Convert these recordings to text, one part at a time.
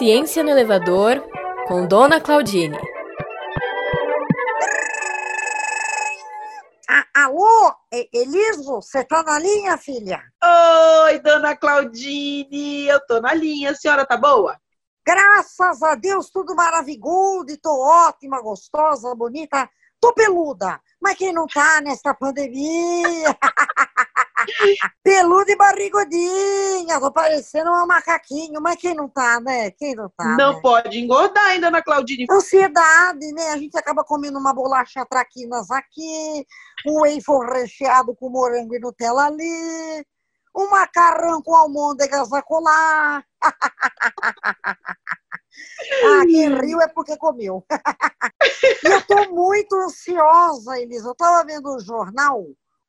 Ciência no Elevador, com Dona Claudine. Alô, Eliso, você tá na linha, filha? Oi, Dona Claudine, eu tô na linha. A senhora tá boa? Graças a Deus, tudo maravilhoso, tô ótima, gostosa, bonita, tô peluda. Mas quem não tá nesta pandemia? Peluda e barrigudinha, tô parecendo um macaquinho, mas quem não tá, né? Quem não tá? Não né? pode engordar ainda, Ana Claudine. Ansiedade, né? A gente acaba comendo uma bolacha traquinas aqui, um waffle recheado com morango e Nutella ali, um macarrão com almôndegas acolá. ah, quem riu é porque comeu. e eu tô muito ansiosa, Elisa. Eu tava vendo o jornal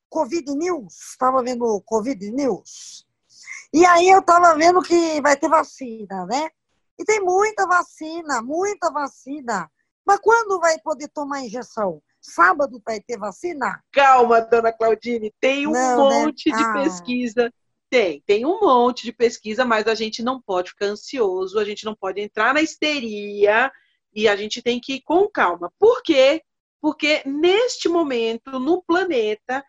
Covid News, estava vendo o Covid News. E aí eu estava vendo que vai ter vacina, né? E tem muita vacina, muita vacina. Mas quando vai poder tomar injeção? Sábado vai ter vacina? Calma, dona Claudine, tem um Não, né? monte de Ah. pesquisa. Tem, tem um monte de pesquisa, mas a gente não pode ficar ansioso, a gente não pode entrar na histeria e a gente tem que ir com calma. Por quê? Porque neste momento, no planeta,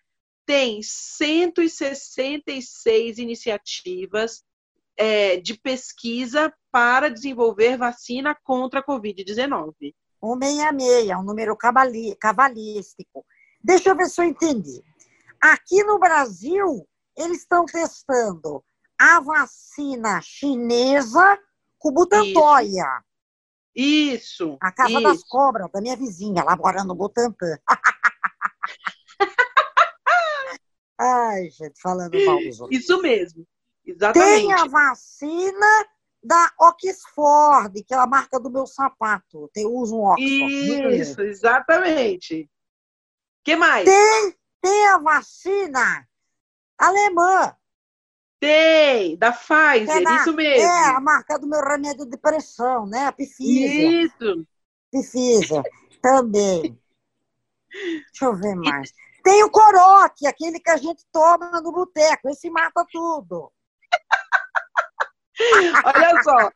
tem 166 iniciativas é, de pesquisa para desenvolver vacina contra a Covid-19. 166, é um número cabali- cabalístico. Deixa eu ver se eu entendi. Aqui no Brasil, eles estão testando a vacina chinesa com butantoia, Isso. a casa isso. das cobras, da minha vizinha, lá mora no Butantã. Ai, gente, falando mal dos outros. Isso mesmo. Exatamente. Tem a vacina da Oxford, que é a marca do meu sapato. Eu uso um Oxford. Isso, exatamente. que mais? Tem, tem a vacina alemã, Tem, da que é, Pfizer, na- isso mesmo. é a marca do meu remédio de pressão, né? A Pfizer. Isso. Pfizer também. Deixa eu ver mais. Tem o corote, aquele que a gente toma no boteco. Esse mata tudo. Olha só.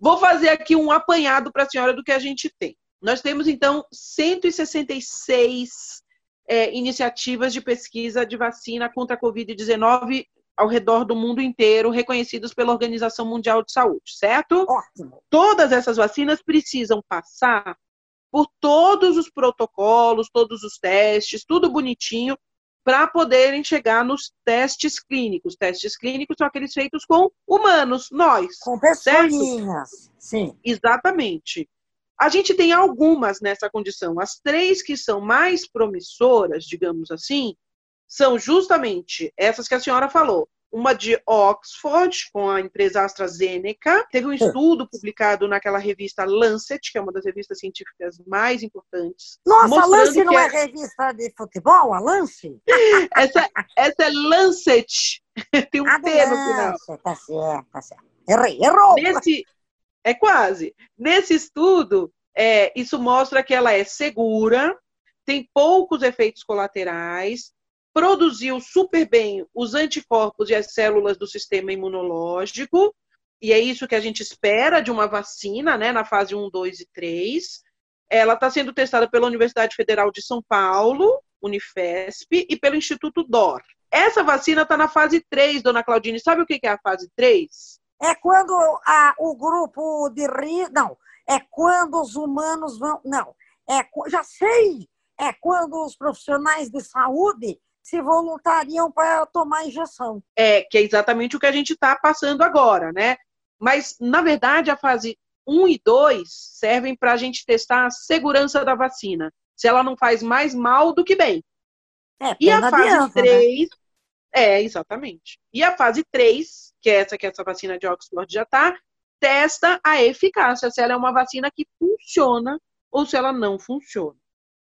Vou fazer aqui um apanhado para a senhora do que a gente tem. Nós temos, então, 166 é, iniciativas de pesquisa de vacina contra a Covid-19 ao redor do mundo inteiro, reconhecidas pela Organização Mundial de Saúde, certo? Ótimo. todas essas vacinas precisam passar por todos os protocolos, todos os testes, tudo bonitinho, para poderem chegar nos testes clínicos. Testes clínicos são aqueles feitos com humanos, nós. Com pessoinhas. Sim. Exatamente. A gente tem algumas nessa condição. As três que são mais promissoras, digamos assim, são justamente essas que a senhora falou. Uma de Oxford, com a empresa AstraZeneca. Teve um estudo publicado naquela revista Lancet, que é uma das revistas científicas mais importantes. Nossa, a mostrando Lance não que é revista de futebol? A Lance? Essa, essa é Lancet. Tem um T no final. Tá certo, tá certo. Errei, errou. Nesse, é quase. Nesse estudo, é, isso mostra que ela é segura, tem poucos efeitos colaterais, produziu super bem os anticorpos e as células do sistema imunológico, e é isso que a gente espera de uma vacina, né, na fase 1, 2 e 3. Ela está sendo testada pela Universidade Federal de São Paulo, Unifesp, e pelo Instituto DOR. Essa vacina está na fase 3, dona Claudine. Sabe o que é a fase 3? É quando a, o grupo de risco. Não, é quando os humanos vão. Não, é, já sei! É quando os profissionais de saúde se voluntariam para tomar injeção. É, que é exatamente o que a gente está passando agora, né? Mas, na verdade, a fase 1 e 2 servem para a gente testar a segurança da vacina. Se ela não faz mais mal do que bem. É, E a fase adianta, né? 3. É, exatamente. E a fase 3, que é essa que essa vacina de Oxford já está, testa a eficácia, se ela é uma vacina que funciona ou se ela não funciona.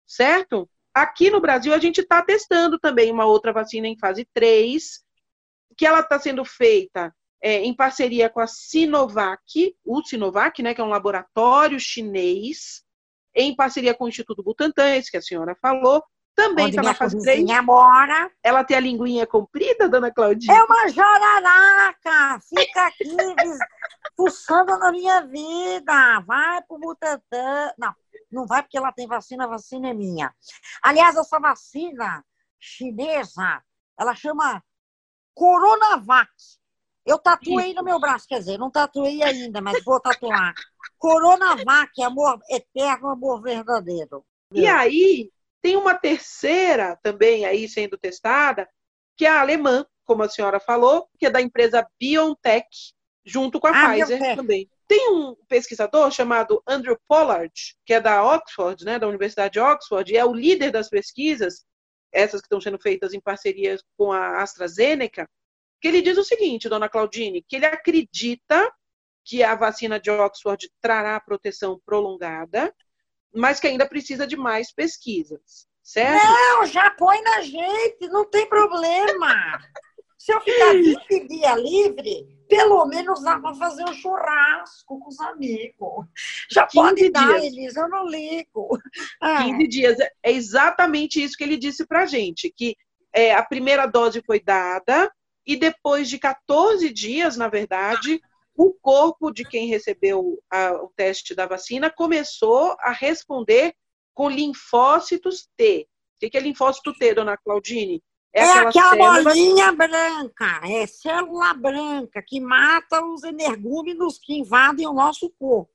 Certo? Aqui no Brasil, a gente está testando também uma outra vacina em fase 3, que ela está sendo feita é, em parceria com a Sinovac, o Sinovac, né, que é um laboratório chinês, em parceria com o Instituto Butantan, esse que a senhora falou, também está na fase 3. vizinha mora. Ela tem a linguinha comprida, dona Claudinha? É uma jararaca! Fica aqui, fuçando na minha vida. Vai pro Butantan. Não, não vai porque ela tem vacina, a vacina é minha. Aliás, essa vacina chinesa, ela chama Coronavac. Eu tatuei no meu braço, quer dizer, não tatuei ainda, mas vou tatuar. Coronavac, amor eterno, amor verdadeiro. E aí, tem uma terceira também aí sendo testada, que é a alemã, como a senhora falou, que é da empresa BioNTech, junto com a ah, Pfizer BioNTech. também. Tem um pesquisador chamado Andrew Pollard, que é da Oxford, né, da Universidade de Oxford, e é o líder das pesquisas, essas que estão sendo feitas em parceria com a AstraZeneca, que ele diz o seguinte, dona Claudine, que ele acredita que a vacina de Oxford trará proteção prolongada, mas que ainda precisa de mais pesquisas, certo? Não, já põe na gente, não tem problema. Se eu ficar 20 dias livre, pelo menos dá para fazer um churrasco com os amigos. Já pode dar, dias. Elisa, eu não ligo. Ah. 15 dias, é exatamente isso que ele disse para gente, que é, a primeira dose foi dada e depois de 14 dias, na verdade, o corpo de quem recebeu a, o teste da vacina começou a responder com linfócitos T. O que é linfócito T, dona Claudine? É, é aquela, aquela bolinha branca, é célula branca que mata os energúmenos que invadem o nosso corpo.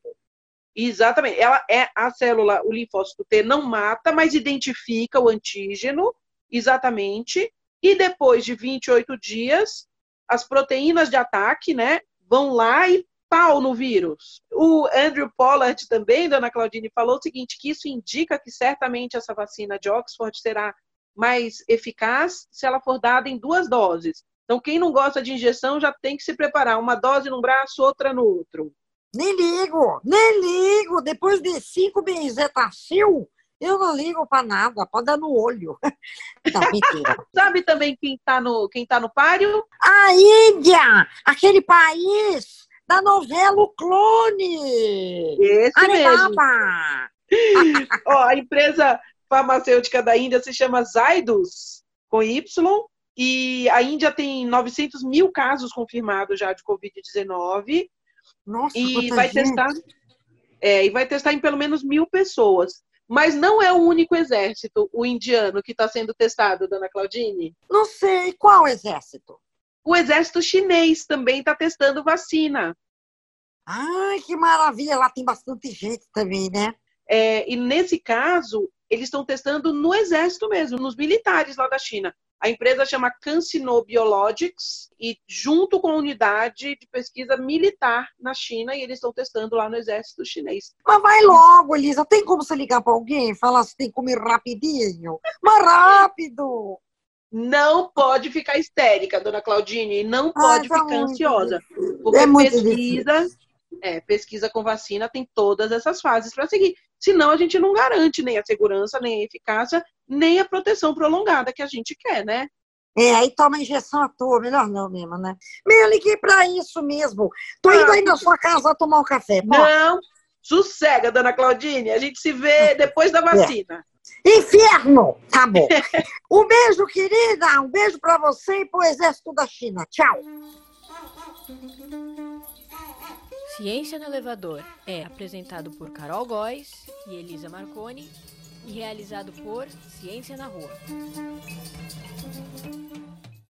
Exatamente. Ela é a célula, o linfócito T não mata, mas identifica o antígeno, exatamente. E depois de 28 dias, as proteínas de ataque, né, vão lá e pau no vírus. O Andrew Pollard também, dona Claudine, falou o seguinte, que isso indica que certamente essa vacina de Oxford será mais eficaz se ela for dada em duas doses. Então, quem não gosta de injeção já tem que se preparar, uma dose num braço, outra no outro. Nem ligo, nem ligo. Depois de cinco benzetacil, eu não ligo para nada, pode dar no olho. Não, mentira. Sabe também quem está no, quem tá no páreo? A Índia, aquele país da novela O Clone. Esse Alibaba. mesmo. Ó, a empresa farmacêutica da Índia se chama Zydus, com Y, e a Índia tem 900 mil casos confirmados já de Covid-19. Nossa, e vai gente. testar é, e vai testar em pelo menos mil pessoas. Mas não é o único exército, o indiano, que está sendo testado, dona Claudine? Não sei. Qual exército? O exército chinês também está testando vacina. Ai, que maravilha! Lá tem bastante gente também, né? É, e nesse caso, eles estão testando no exército mesmo, nos militares lá da China. A empresa chama CanSino Biologics e junto com a unidade de pesquisa militar na China e eles estão testando lá no exército chinês. Mas vai logo, Elisa. Tem como você ligar para alguém e falar se tem como ir rapidinho? Mas rápido! Não pode ficar histérica, dona Claudine, não pode ah, ficar ansiosa. Porque é pesquisa, é, pesquisa com vacina tem todas essas fases para seguir. Senão a gente não garante nem a segurança, nem a eficácia, nem a proteção prolongada que a gente quer, né? É, aí toma injeção à toa, melhor não mesmo, né? Me liguei para isso mesmo. Tô indo ah, aí na sua casa tomar um café. Pô. Não, sossega, dona Claudine. A gente se vê depois da vacina. É. Inferno! Tá bom. um beijo, querida. Um beijo para você e pro exército da China. Tchau. Ciência no Elevador é apresentado por Carol Góes e Elisa Marconi e realizado por Ciência na Rua.